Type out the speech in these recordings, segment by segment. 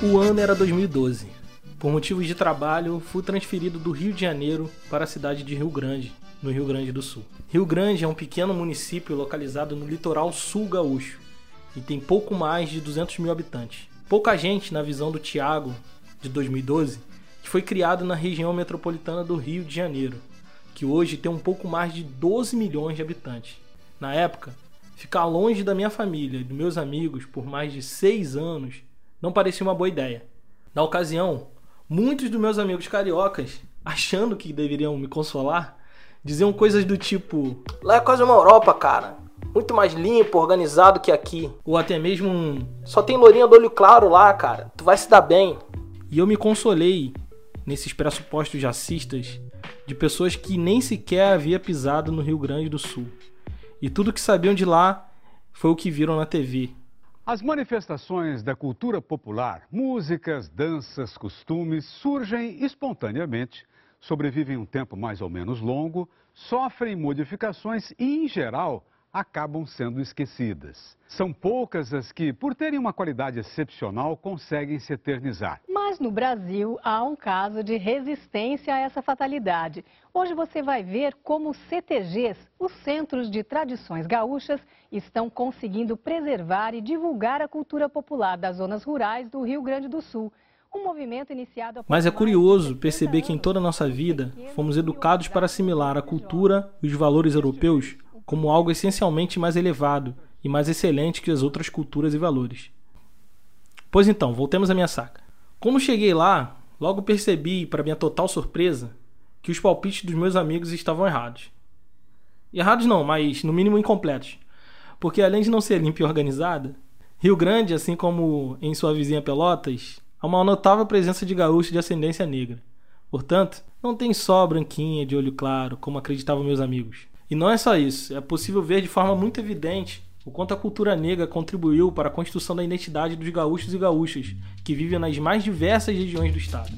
O ano era 2012. Por motivos de trabalho, fui transferido do Rio de Janeiro para a cidade de Rio Grande, no Rio Grande do Sul. Rio Grande é um pequeno município localizado no litoral sul gaúcho e tem pouco mais de 200 mil habitantes. Pouca gente, na visão do Tiago, de 2012, que foi criado na região metropolitana do Rio de Janeiro, que hoje tem um pouco mais de 12 milhões de habitantes. Na época, ficar longe da minha família e dos meus amigos por mais de seis anos não parecia uma boa ideia. Na ocasião, muitos dos meus amigos cariocas, achando que deveriam me consolar, diziam coisas do tipo: Lá é quase uma Europa, cara. Muito mais limpo, organizado que aqui. Ou até mesmo um. Só tem lourinha do olho claro lá, cara. Tu vai se dar bem. E eu me consolei nesses pressupostos jacistas de pessoas que nem sequer havia pisado no Rio Grande do Sul. E tudo que sabiam de lá foi o que viram na TV. As manifestações da cultura popular, músicas, danças, costumes, surgem espontaneamente, sobrevivem um tempo mais ou menos longo, sofrem modificações e, em geral, acabam sendo esquecidas. São poucas as que, por terem uma qualidade excepcional, conseguem se eternizar. Mas no Brasil há um caso de resistência a essa fatalidade. Hoje você vai ver como os CTGs, os Centros de Tradições Gaúchas, estão conseguindo preservar e divulgar a cultura popular das zonas rurais do Rio Grande do Sul. Um movimento iniciado Mas é curioso perceber que em toda a nossa vida fomos educados para assimilar a cultura e os valores europeus como algo essencialmente mais elevado e mais excelente que as outras culturas e valores. Pois então, voltemos à minha saca. Como cheguei lá, logo percebi, para minha total surpresa, que os palpites dos meus amigos estavam errados. Errados não, mas no mínimo incompletos. Porque além de não ser limpa e organizada, Rio Grande, assim como em sua vizinha Pelotas, há uma notável presença de gaúchos de ascendência negra. Portanto, não tem só branquinha de olho claro, como acreditavam meus amigos. E não é só isso, é possível ver de forma muito evidente o quanto a cultura negra contribuiu para a construção da identidade dos gaúchos e gaúchas que vivem nas mais diversas regiões do estado.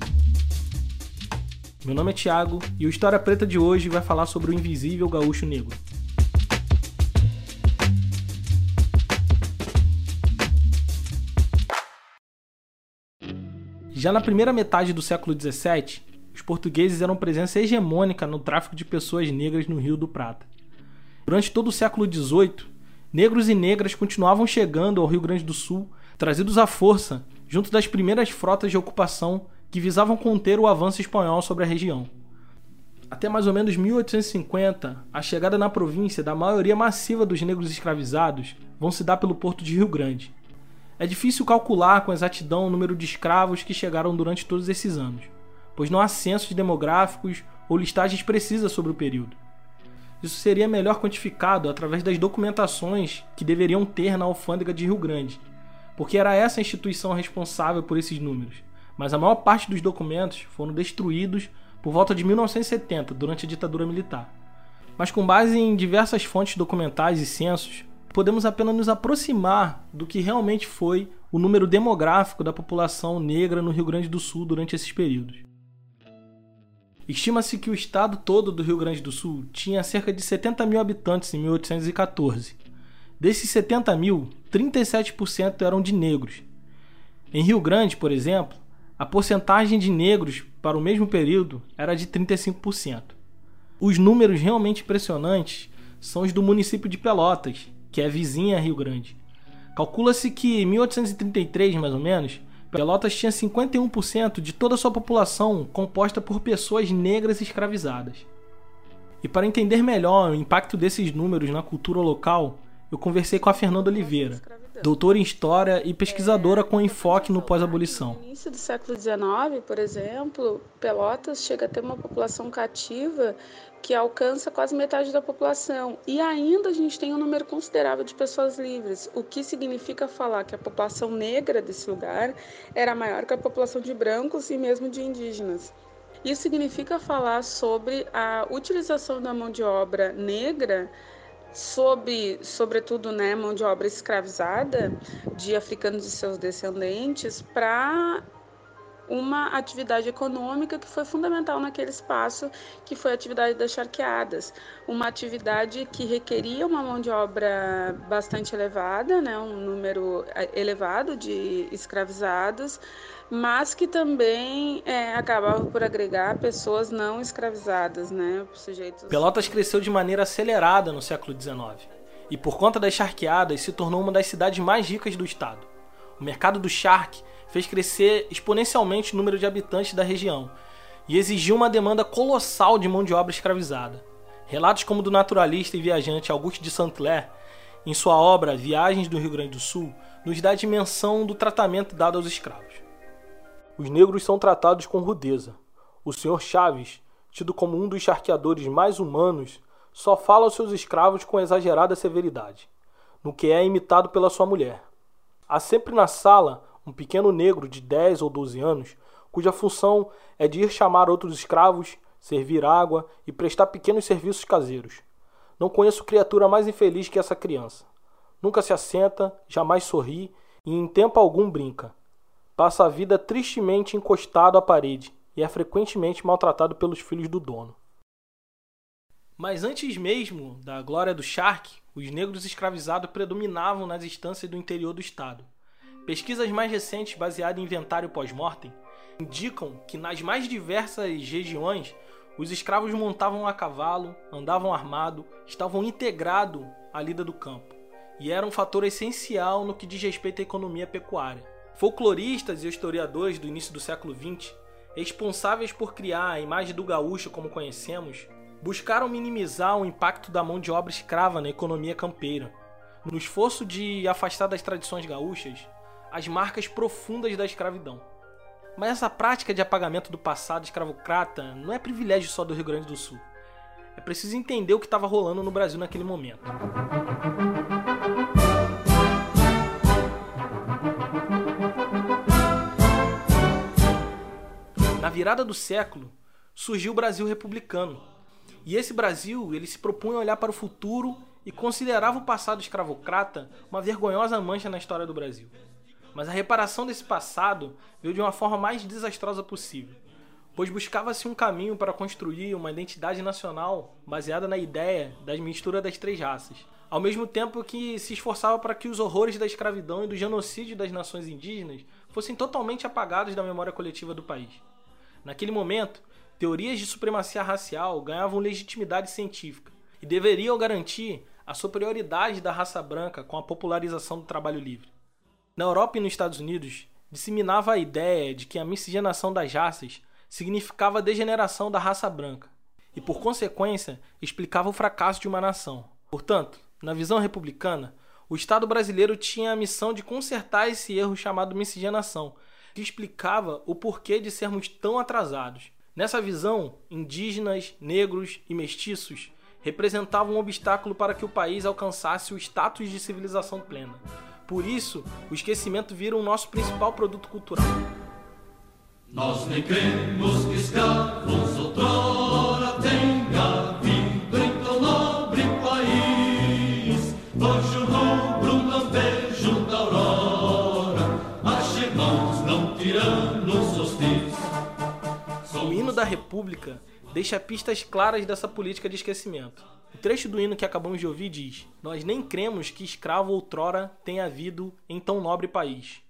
Meu nome é Thiago e o História Preta de hoje vai falar sobre o invisível gaúcho negro. Já na primeira metade do século XVII, portugueses eram presença hegemônica no tráfico de pessoas negras no Rio do Prata. Durante todo o século XVIII, negros e negras continuavam chegando ao Rio Grande do Sul, trazidos à força, junto das primeiras frotas de ocupação que visavam conter o avanço espanhol sobre a região. Até mais ou menos 1850, a chegada na província da maioria massiva dos negros escravizados vão se dar pelo porto de Rio Grande. É difícil calcular com exatidão o número de escravos que chegaram durante todos esses anos pois não há censos demográficos ou listagens precisas sobre o período. Isso seria melhor quantificado através das documentações que deveriam ter na alfândega de Rio Grande, porque era essa a instituição responsável por esses números. Mas a maior parte dos documentos foram destruídos por volta de 1970, durante a ditadura militar. Mas com base em diversas fontes documentais e censos, podemos apenas nos aproximar do que realmente foi o número demográfico da população negra no Rio Grande do Sul durante esses períodos. Estima-se que o estado todo do Rio Grande do Sul tinha cerca de 70 mil habitantes em 1814. Desses 70 mil, 37% eram de negros. Em Rio Grande, por exemplo, a porcentagem de negros para o mesmo período era de 35%. Os números realmente impressionantes são os do município de Pelotas, que é vizinha a Rio Grande. Calcula-se que em 1833, mais ou menos, Pelotas tinha 51% de toda a sua população composta por pessoas negras escravizadas. E para entender melhor o impacto desses números na cultura local, eu conversei com a Fernanda Oliveira, doutora em História e pesquisadora com enfoque no pós-abolição. No início do século XIX, por exemplo, Pelotas chega a ter uma população cativa que alcança quase metade da população. E ainda a gente tem um número considerável de pessoas livres, o que significa falar que a população negra desse lugar era maior que a população de brancos e mesmo de indígenas. Isso significa falar sobre a utilização da mão de obra negra sob, sobretudo, né, mão de obra escravizada de africanos e seus descendentes para uma atividade econômica que foi fundamental naquele espaço, que foi a atividade das charqueadas, uma atividade que requeria uma mão de obra bastante elevada, né, um número eh, elevado de escravizados, mas que também é, acabava por agregar pessoas não escravizadas, né, sujeitos. Pelotas cresceu de maneira acelerada no século XIX e por conta das charqueadas se tornou uma das cidades mais ricas do estado. O mercado do charque fez crescer exponencialmente o número de habitantes da região e exigiu uma demanda colossal de mão de obra escravizada. Relatos como do naturalista e viajante Auguste de Saint-Clair, em sua obra Viagens do Rio Grande do Sul, nos dá a dimensão do tratamento dado aos escravos. Os negros são tratados com rudeza. O Sr. Chaves, tido como um dos charqueadores mais humanos, só fala aos seus escravos com exagerada severidade, no que é imitado pela sua mulher. Há sempre na sala um pequeno negro de 10 ou 12 anos, cuja função é de ir chamar outros escravos, servir água e prestar pequenos serviços caseiros. Não conheço criatura mais infeliz que essa criança. Nunca se assenta, jamais sorri e em tempo algum brinca. Passa a vida tristemente encostado à parede e é frequentemente maltratado pelos filhos do dono. Mas antes mesmo da glória do Shark, os negros escravizados predominavam nas instâncias do interior do estado. Pesquisas mais recentes baseadas em inventário pós-mortem indicam que nas mais diversas regiões os escravos montavam a cavalo, andavam armado, estavam integrados à lida do campo e eram um fator essencial no que diz respeito à economia pecuária. Folcloristas e historiadores do início do século XX, responsáveis por criar a imagem do gaúcho como conhecemos, buscaram minimizar o impacto da mão de obra escrava na economia campeira. No esforço de afastar das tradições gaúchas, as marcas profundas da escravidão. Mas essa prática de apagamento do passado escravocrata não é privilégio só do Rio Grande do Sul. É preciso entender o que estava rolando no Brasil naquele momento. Na virada do século, surgiu o Brasil republicano. E esse Brasil, ele se propunha a olhar para o futuro e considerava o passado escravocrata uma vergonhosa mancha na história do Brasil. Mas a reparação desse passado veio de uma forma mais desastrosa possível, pois buscava-se um caminho para construir uma identidade nacional baseada na ideia da mistura das três raças, ao mesmo tempo que se esforçava para que os horrores da escravidão e do genocídio das nações indígenas fossem totalmente apagados da memória coletiva do país. Naquele momento, teorias de supremacia racial ganhavam legitimidade científica e deveriam garantir a superioridade da raça branca com a popularização do trabalho livre. Na Europa e nos Estados Unidos, disseminava a ideia de que a miscigenação das raças significava a degeneração da raça branca e, por consequência, explicava o fracasso de uma nação. Portanto, na visão republicana, o Estado brasileiro tinha a missão de consertar esse erro chamado miscigenação, que explicava o porquê de sermos tão atrasados. Nessa visão, indígenas, negros e mestiços representavam um obstáculo para que o país alcançasse o status de civilização plena. Por isso, o esquecimento vira o nosso principal produto cultural. Nós nem escravos República deixa pistas claras dessa política de esquecimento. O trecho do hino que acabamos de ouvir diz: Nós nem cremos que escravo outrora tenha havido em tão nobre país.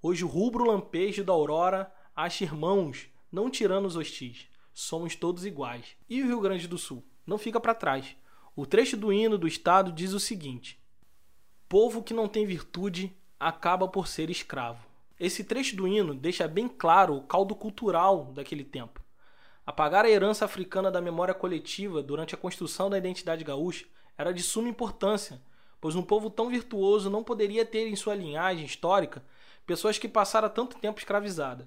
Hoje o rubro lampejo da aurora acha irmãos, não tiranos hostis. Somos todos iguais. E o Rio Grande do Sul? Não fica para trás. O trecho do hino do Estado diz o seguinte: Povo que não tem virtude acaba por ser escravo. Esse trecho do hino deixa bem claro o caldo cultural daquele tempo. Apagar a herança africana da memória coletiva durante a construção da identidade gaúcha era de suma importância, pois um povo tão virtuoso não poderia ter em sua linhagem histórica pessoas que passaram tanto tempo escravizada.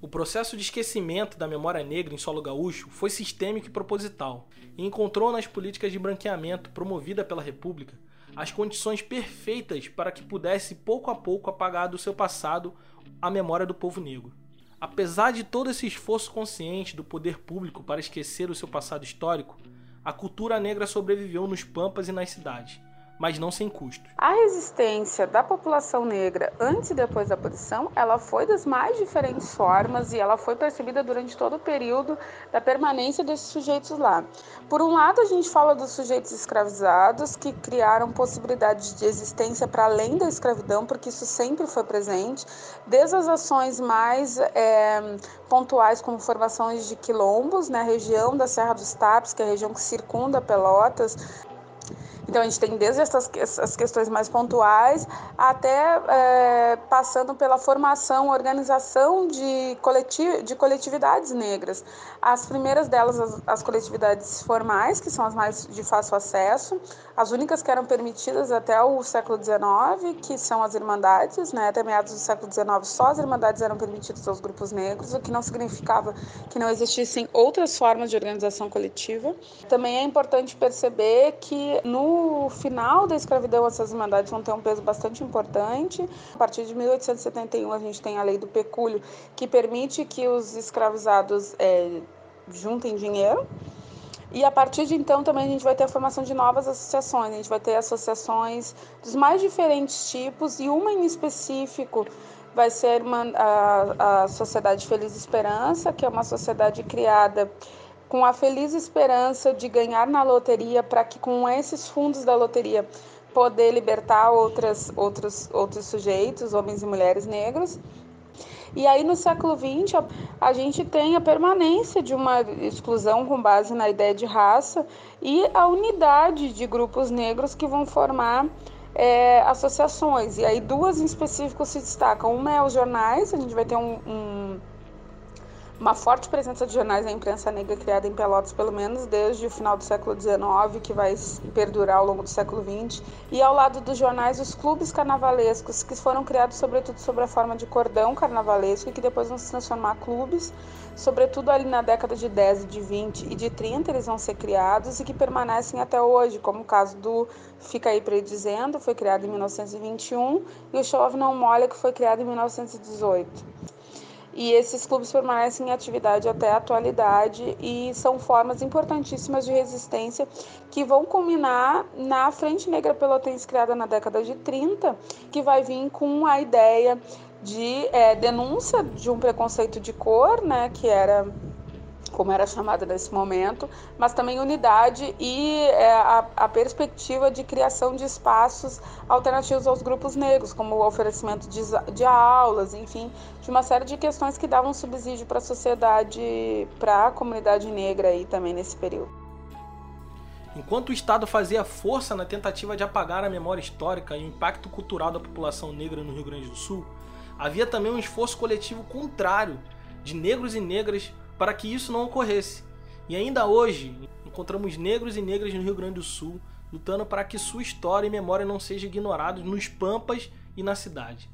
O processo de esquecimento da memória negra em solo gaúcho foi sistêmico e proposital, e encontrou nas políticas de branqueamento promovida pela República as condições perfeitas para que pudesse pouco a pouco apagar do seu passado a memória do povo negro. Apesar de todo esse esforço consciente do poder público para esquecer o seu passado histórico, a cultura negra sobreviveu nos pampas e nas cidades, mas não sem custos. A resistência da população negra antes e depois da abolição, ela foi das mais diferentes formas e ela foi percebida durante todo o período da permanência desses sujeitos lá. Por um lado, a gente fala dos sujeitos escravizados que criaram possibilidades de existência para além da escravidão, porque isso sempre foi presente, desde as ações mais é, pontuais, como formações de quilombos na né, região da Serra dos Tapes, que é a região que circunda Pelotas, então a gente tem desde essas, questões mais pontuais até é, passando pela formação, organização de, de coletividades negras. As primeiras delas, as, as, coletividades formais, que são as mais de fácil acesso, as únicas que eram permitidas até o século XIX, que são as irmandades, né? até meados do século XIX só as irmandades eram permitidas aos grupos negros, o que não significava que não existissem outras formas de organização coletiva. Também é importante perceber que no no final da escravidão, essas irmandades vão ter um peso bastante importante. A partir de 1871, a gente tem a lei do pecúlio, que permite que os escravizados é, juntem dinheiro. E a partir de então também a gente vai ter a formação de novas associações. A gente vai ter associações dos mais diferentes tipos e uma em específico vai ser uma, a, a Sociedade Feliz Esperança, que é uma sociedade criada com a feliz esperança de ganhar na loteria para que com esses fundos da loteria poder libertar outras, outros, outros sujeitos, homens e mulheres negros. E aí no século XX a, gente tem a permanência de uma exclusão com base na ideia de raça e a unidade de grupos negros que vão formar é, associações. E aí duas em específico se destacam. Uma é os jornais, a gente vai ter um, um uma forte presença de jornais da imprensa negra criada em Pelotas, pelo menos desde o final do século XIX, que vai perdurar ao longo do século XX, e ao lado dos jornais, os clubes carnavalescos, que foram criados sobretudo sob a forma de cordão carnavalesco e que depois vão se transformar clubes, sobretudo ali na década de 10, de 20 e de 30 eles vão ser criados e que permanecem até hoje, como o caso do Fica aí para dizendo, foi criado em 1921, e o Show of Não Molha, que foi criado em 1918 e esses clubes permanecem em atividade até a atualidade e são formas importantíssimas de resistência que vão culminar na Frente Negra Pelotense criada na década de 30, que vai vir com a ideia de é, denúncia de um preconceito de cor, né, que era como era chamada nesse momento, mas também unidade e é, a, a, perspectiva de criação de espaços alternativos aos grupos negros, como o oferecimento de, de aulas, enfim, de uma série de questões que davam subsídio para a sociedade, para a comunidade negra aí também nesse período. Enquanto o Estado fazia força na tentativa de apagar a memória histórica e o impacto cultural da população negra no Rio Grande do Sul, havia também um esforço coletivo contrário de negros e negras para que isso não ocorresse. E ainda hoje, encontramos negros e negras no Rio Grande do Sul lutando para que sua história e memória não sejam ignorados nos pampas e na cidade.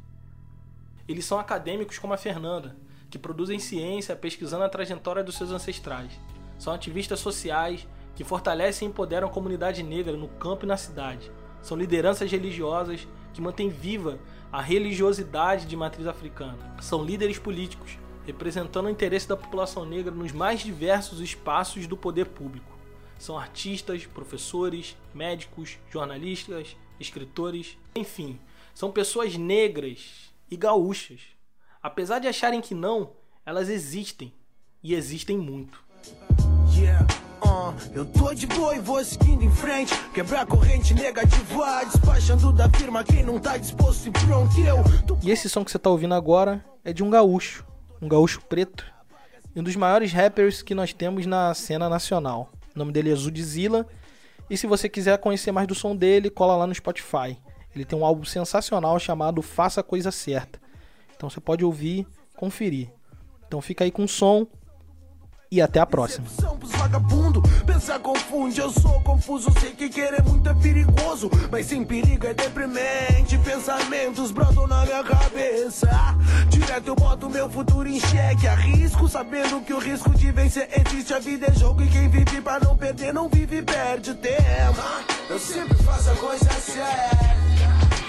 Eles são acadêmicos como a Fernanda, que produzem ciência pesquisando a trajetória dos seus ancestrais. São ativistas sociais que fortalecem e empoderam a comunidade negra no campo e na cidade. São lideranças religiosas que mantêm viva a religiosidade de matriz africana. São líderes políticos representando o interesse da população negra nos mais diversos espaços do poder público. São artistas, professores, médicos, jornalistas, escritores, enfim, são pessoas negras e gaúchas. Apesar de acharem que não, elas existem e existem muito. Yeah, uh, eu tô de boa e vou seguindo em frente. Quebrar corrente negativa, despachando da firma quem não tá disposto e pronto. Eu. E esse som que você tá ouvindo agora é de um gaúcho um gaúcho preto, e um dos maiores rappers que nós temos na cena nacional. O nome dele é Zudzilla, e se você quiser conhecer mais do som dele, cola lá no Spotify. Ele tem um álbum sensacional chamado Faça a Coisa Certa. Então você pode ouvir, conferir. Então fica aí com o som e até a próxima. Vagabundo, pensar confunde, eu sou confuso, sei que querer muito é perigoso, mas sem perigo é deprimente. Pensamentos brodam na minha cabeça. Direto eu boto meu futuro em xeque, arrisco, sabendo que o risco de vencer existe. A vida é jogo e quem vive pra não perder, não vive perde tempo. Eu sempre faço a coisa certa,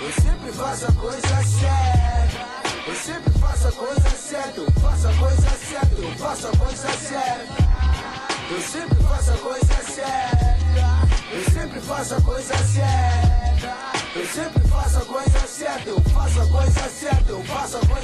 eu sempre faço a coisa certa. Eu sempre faço a coisa certa, faço a coisa certa, faço a coisa certa. Eu sempre faço a coisa certa. Eu sempre faço a coisa certa. Eu sempre faço a coisa certa. Eu faço a coisa certa. Eu faço a coisa